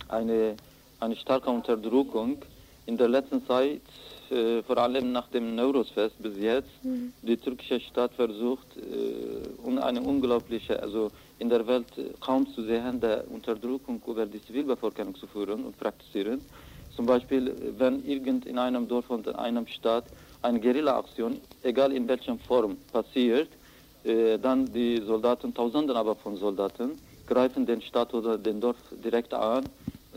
eine, eine starke Unterdrückung. In der letzten Zeit äh, vor allem nach dem Neurosfest bis jetzt, mhm. die türkische Staat versucht, äh, eine unglaubliche, also in der Welt kaum zu sehende Unterdrückung über die Zivilbevölkerung zu führen und praktizieren. Zum Beispiel, wenn irgend in einem Dorf und in einem Staat eine Guerilla-Aktion, egal in welcher Form, passiert, äh, dann die Soldaten, Tausenden aber von Soldaten, greifen den Staat oder den Dorf direkt an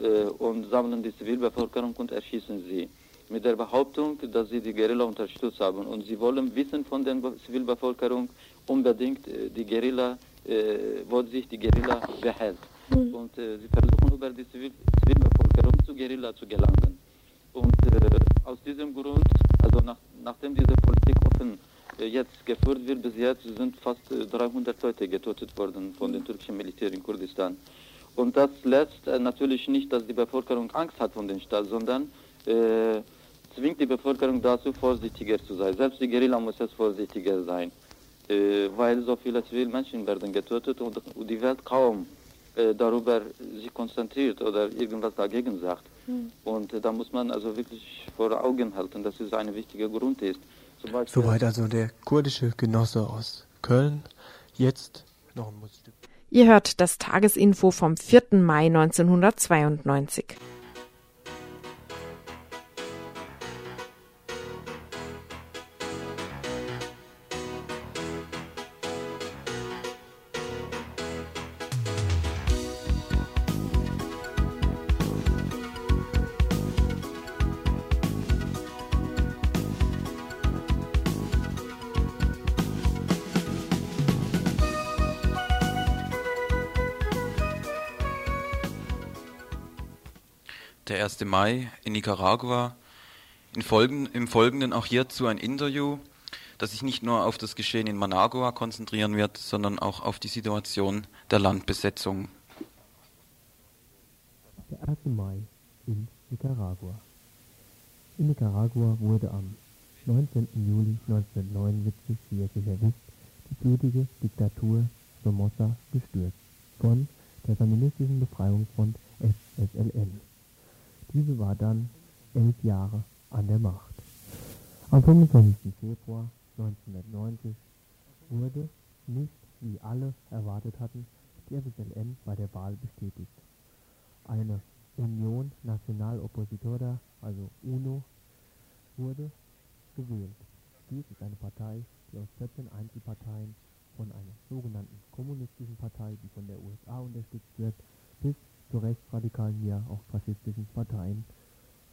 äh, und sammeln die Zivilbevölkerung und erschießen sie mit der Behauptung, dass sie die Guerilla unterstützt haben. Und sie wollen wissen von der Zivilbevölkerung unbedingt, äh, die Guerilla, äh, wo sich die Guerilla behält. Mhm. Und äh, sie versuchen über die Zivil Zivilbevölkerung zu Guerilla zu gelangen. Und äh, aus diesem Grund, also nach, nachdem diese Politik offen äh, jetzt geführt wird, bis jetzt sind fast 300 äh, Leute getötet worden von dem türkischen Militär in Kurdistan. Und das lässt natürlich nicht, dass die Bevölkerung Angst hat von dem Staat, sondern äh, zwingt die Bevölkerung dazu, vorsichtiger zu sein. Selbst die Guerilla muss jetzt vorsichtiger sein, äh, weil so viele Zivilmenschen werden getötet und, und die Welt kaum äh, darüber sich konzentriert oder irgendwas dagegen sagt. Mhm. Und äh, da muss man also wirklich vor Augen halten, dass es ein wichtiger Grund ist. Soweit also der kurdische Genosse aus Köln. Jetzt noch ein Musikstück. Ihr hört das Tagesinfo vom 4. Mai 1992. der 1. Mai in Nicaragua. In Folgen, Im Folgenden auch hierzu ein Interview, das sich nicht nur auf das Geschehen in Managua konzentrieren wird, sondern auch auf die Situation der Landbesetzung. Der 1. Mai in Nicaragua. In Nicaragua wurde am 19. Juli 1979, wie ihr sicher wisst, die blutige Diktatur Somoza gestürzt von der Sandinistischen Befreiungsfront SSLN. Diese war dann elf Jahre an der Macht. Am 25. Februar 1990 wurde nicht, wie alle erwartet hatten, die FSLN bei der Wahl bestätigt. Eine Union Nacional Opositora, also UNO, wurde gewählt. Dies ist eine Partei, die aus 14 Einzelparteien von einer sogenannten kommunistischen Partei, die von der USA unterstützt wird, bis zu rechtsradikalen, ja auch faschistischen Parteien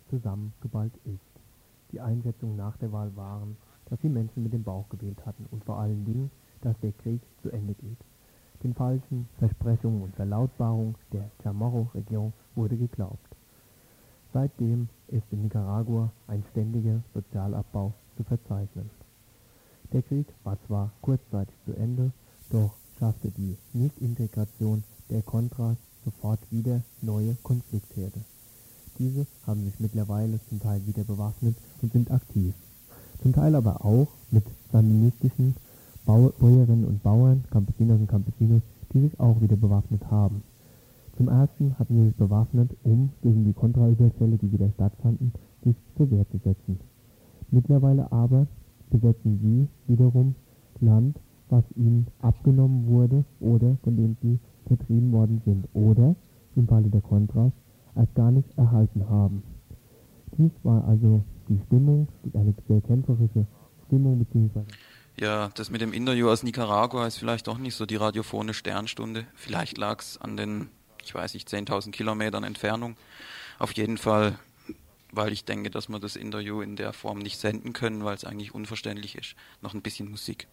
zusammengeballt ist. Die Einschätzungen nach der Wahl waren, dass die Menschen mit dem Bauch gewählt hatten und vor allen Dingen, dass der Krieg zu Ende geht. Den falschen Versprechungen und Verlautbarungen der Chamorro-Region wurde geglaubt. Seitdem ist in Nicaragua ein ständiger Sozialabbau zu verzeichnen. Der Krieg war zwar kurzzeitig zu Ende, doch schaffte die Nichtintegration der Contras sofort wieder neue Konfliktherde. Diese haben sich mittlerweile zum Teil wieder bewaffnet und sind aktiv. Zum Teil aber auch mit sandinistischen Bau Bäuerinnen und Bauern, Campesinos und Campesinos, die sich auch wieder bewaffnet haben. Zum ersten hatten sie sich bewaffnet, um gegen die Kontraüberfälle, die wieder stattfanden, sich zur Wehr zu setzen. Mittlerweile aber besetzen sie wiederum Land, was ihnen abgenommen wurde oder von dem sie vertrieben worden sind oder, im Falle der Kontras, erst gar nicht erhalten haben. Dies war also die Stimmung, eine sehr kämpferische Stimmung bzw. Ja, das mit dem Interview aus Nicaragua ist vielleicht doch nicht so die radiophone Sternstunde. Vielleicht lag es an den, ich weiß nicht, 10.000 Kilometern Entfernung. Auf jeden Fall, weil ich denke, dass wir das Interview in der Form nicht senden können, weil es eigentlich unverständlich ist. Noch ein bisschen Musik.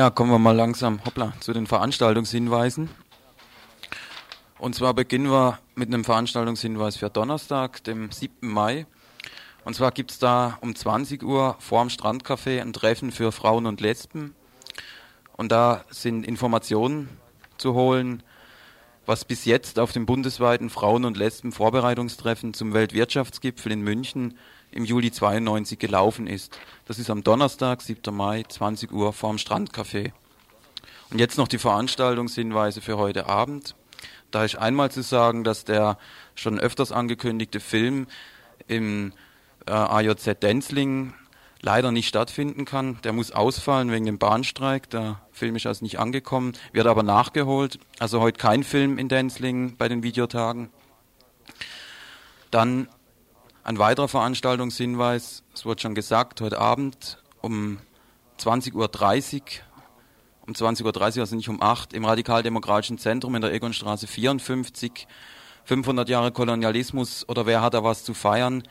Ja, kommen wir mal langsam hoppla, zu den Veranstaltungshinweisen. Und zwar beginnen wir mit einem Veranstaltungshinweis für Donnerstag, dem 7. Mai. Und zwar gibt es da um 20 Uhr vor dem Strandcafé ein Treffen für Frauen und Lesben. Und da sind Informationen zu holen, was bis jetzt auf dem bundesweiten Frauen- und Lesben-Vorbereitungstreffen zum Weltwirtschaftsgipfel in München im Juli 92 gelaufen ist. Das ist am Donnerstag, 7. Mai, 20 Uhr vorm Strandcafé. Und jetzt noch die Veranstaltungshinweise für heute Abend. Da ist einmal zu sagen, dass der schon öfters angekündigte Film im äh, AJZ Denzling leider nicht stattfinden kann. Der muss ausfallen wegen dem Bahnstreik. Der Film ist also nicht angekommen, wird aber nachgeholt. Also heute kein Film in Denzling bei den Videotagen. Dann ein weiterer Veranstaltungshinweis, es wurde schon gesagt, heute Abend um 20.30 Uhr, um 20.30 Uhr, also nicht um 8 im Radikaldemokratischen Zentrum in der Egonstraße 54, 500 Jahre Kolonialismus oder wer hat da was zu feiern,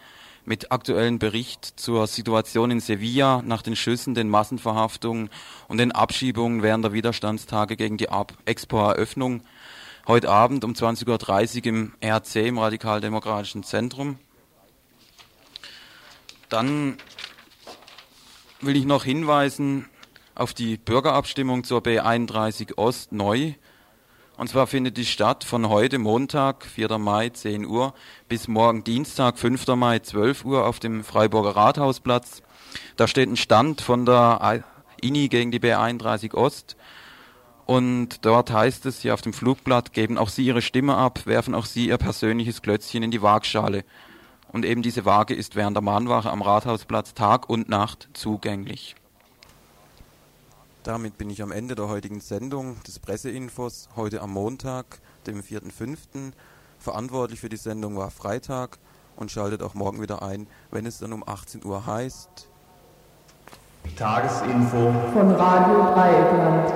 mit aktuellen Bericht zur Situation in Sevilla nach den Schüssen, den Massenverhaftungen und den Abschiebungen während der Widerstandstage gegen die Expo-Eröffnung. Heute Abend um 20.30 Uhr im RC, im Radikaldemokratischen Zentrum. Dann will ich noch hinweisen auf die Bürgerabstimmung zur B31 Ost neu. Und zwar findet die statt von heute Montag, 4. Mai, 10 Uhr, bis morgen Dienstag, 5. Mai, 12 Uhr auf dem Freiburger Rathausplatz. Da steht ein Stand von der INI gegen die B31 Ost. Und dort heißt es hier auf dem Flugblatt, geben auch Sie Ihre Stimme ab, werfen auch Sie Ihr persönliches Klötzchen in die Waagschale. Und eben diese Waage ist während der Mahnwache am Rathausplatz Tag und Nacht zugänglich. Damit bin ich am Ende der heutigen Sendung des Presseinfos, heute am Montag, dem 4.5. Verantwortlich für die Sendung war Freitag und schaltet auch morgen wieder ein, wenn es dann um 18 Uhr heißt. Tagesinfo von Radio Dreieckland.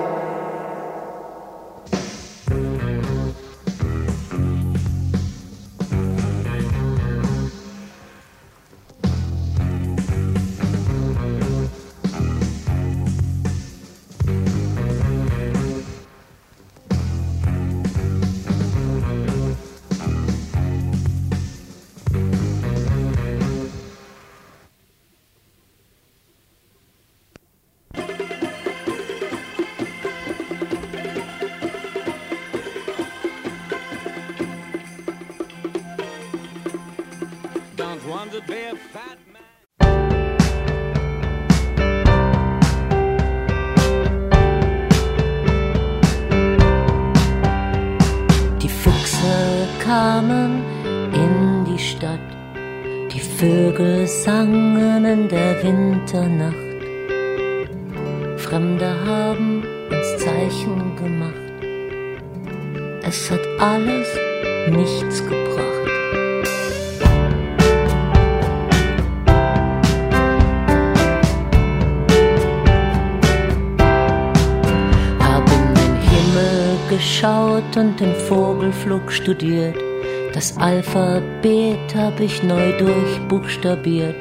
Sangen in der Winternacht. Fremde haben uns Zeichen gemacht. Es hat alles nichts gebracht. Geschaut und den Vogelflug studiert das Alphabet hab ich neu durchbuchstabiert,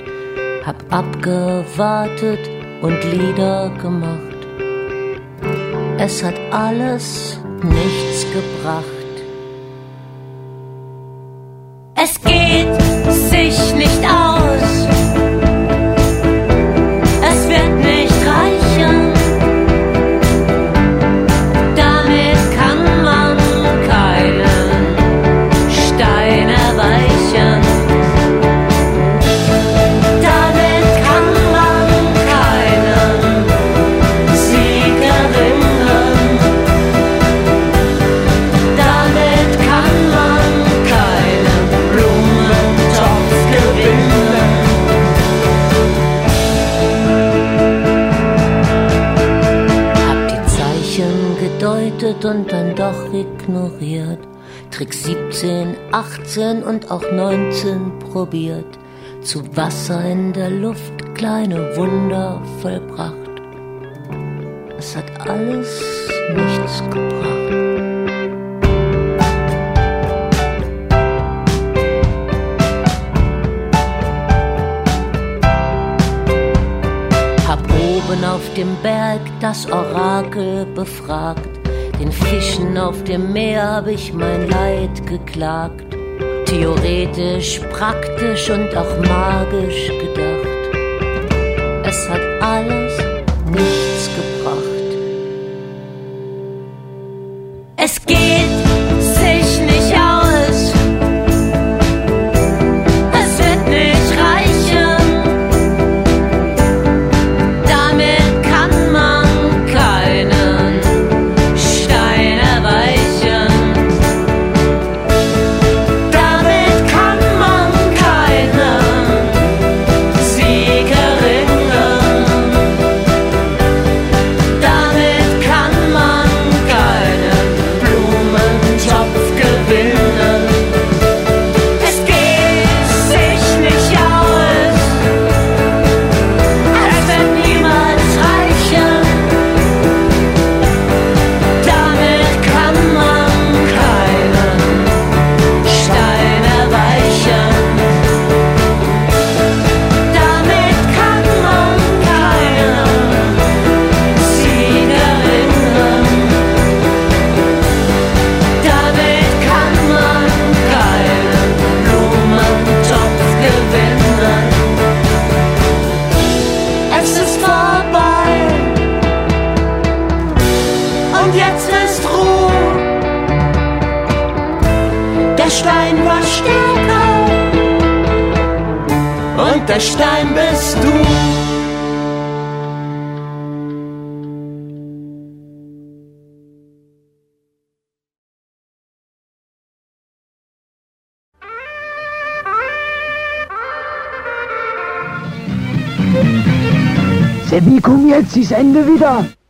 hab abgewartet und Lieder gemacht. Es hat alles nichts gebracht. 18 und auch 19 probiert. Zu Wasser in der Luft kleine Wunder vollbracht. Es hat alles nichts gebracht. Hab oben auf dem Berg das Orakel befragt. Den Fischen auf dem Meer hab ich mein Leid geklagt. Theoretisch, praktisch und auch magisch gedacht.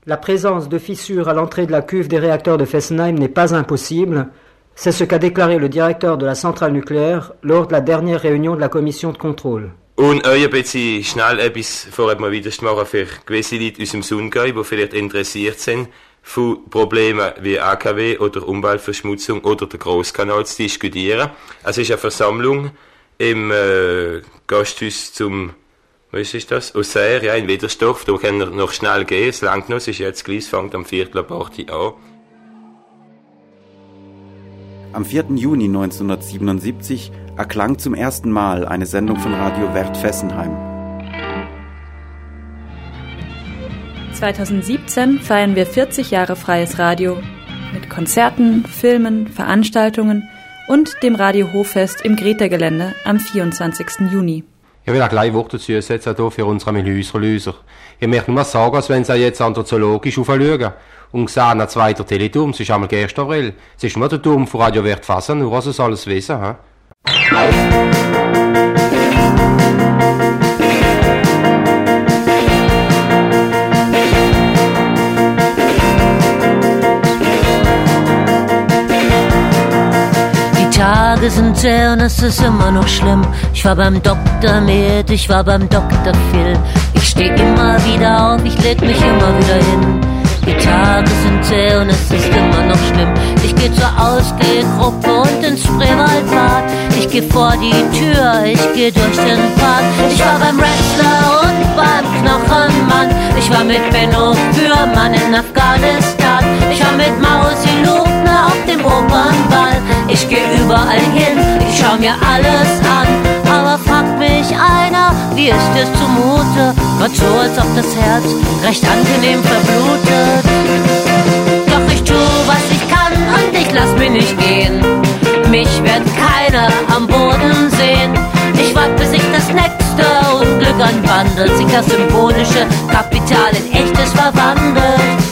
La présence de fissures à l'entrée de la cuve des réacteurs de Fessenheim n'est pas impossible. C'est ce qu'a déclaré le directeur de la centrale nucléaire lors de la dernière réunion de la commission de contrôle. Und euch ein bisschen schnell etwas vorher mal wieder machen für gewisse Leute aus dem Sundgau, die vielleicht interessiert sind, von Problemen wie AKW oder Umweltverschmutzung oder der Großkanal zu diskutieren. Es ist eine Versammlung im äh, Gasthaus zum was ist das? Auxerre, ja, in Widerstoff. Da können wir noch schnell gehen. Es langt noch, es ist jetzt gleich, es fängt am Viertel ab 8 Uhr an. Am 4. Juni 1977 erklang zum ersten Mal eine Sendung von Radio Wert Fessenheim. 2017 feiern wir 40 Jahre freies Radio mit Konzerten, Filmen, Veranstaltungen und dem Radio Hoffest im Greta-Gelände am 24. Juni. Ich will auch gleich Worte dazu setzen hier für unsere Häuserlöser. Ich möchte nur sagen, als wenn sie jetzt an der Zoologisch aufschauen und sehen, ein zweiter Teleturm, es ist einmal gestern April. Es ist nur der Turm von Radio Wert Fassen, nur was es alles wissen, hä? Tage sind zäh und es ist immer noch schlimm. Ich war beim Doktor mit, ich war beim Doktor Phil. Ich steh immer wieder auf, ich leg mich immer wieder hin. Die Tage sind zäh und es ist immer noch schlimm. Ich geh zur Ausgehgruppe und ins Spreewaldbad. Ich geh vor die Tür, ich geh durch den Park. Ich war beim Wrestler und beim Knochenmann. Ich war mit Benno Fürmann in Afghanistan. Ich war mit Mausi auf dem Opernball. Ich geh überall hin, ich schau mir alles an. Aber fragt mich einer, wie ist es zumute? Gott so, als ob das Herz recht angenehm verblutet. Doch ich tu, was ich kann und ich lass mich nicht gehen. Mich wird keiner am Boden sehen. Ich wart, bis sich das nächste Unglück anwandelt, sich das symbolische Kapital in echtes verwandelt.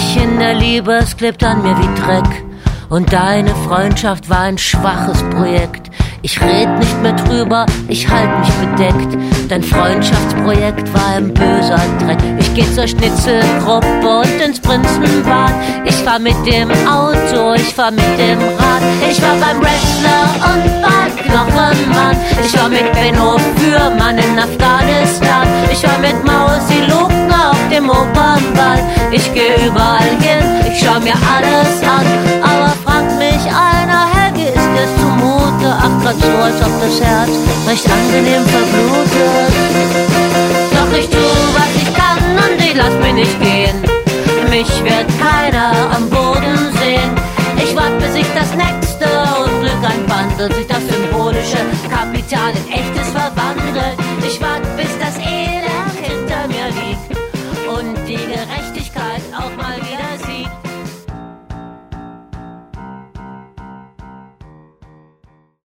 Pech in der Liebe, es klebt an mir wie Dreck. Und deine Freundschaft war ein schwaches Projekt. Ich red nicht mehr drüber, ich halt mich bedeckt. Dein Freundschaftsprojekt war ein böser Dreck. Ich geh zur Schnitzelgruppe und ins Prinzenbad. Ich fahr mit dem Auto, ich fahr mit dem Rad. Ich war beim Wrestler und beim Knochenmann. Ich war mit Benno Fürmann in Afghanistan. Ich war mit Mausi Lugner auf dem Opernball. Ich geh überall hin, ich schau mir alles an. Aber fragt mich einer, Helge, ist es zumute? Ach, grad so, als ob das Herz recht angenehm verblutet. Doch ich tu, was ich kann und ich lass mich nicht gehen. Mich wird keiner am Boden sehen. Ich wart, bis sich das nächste Unglück anbandelt, sich das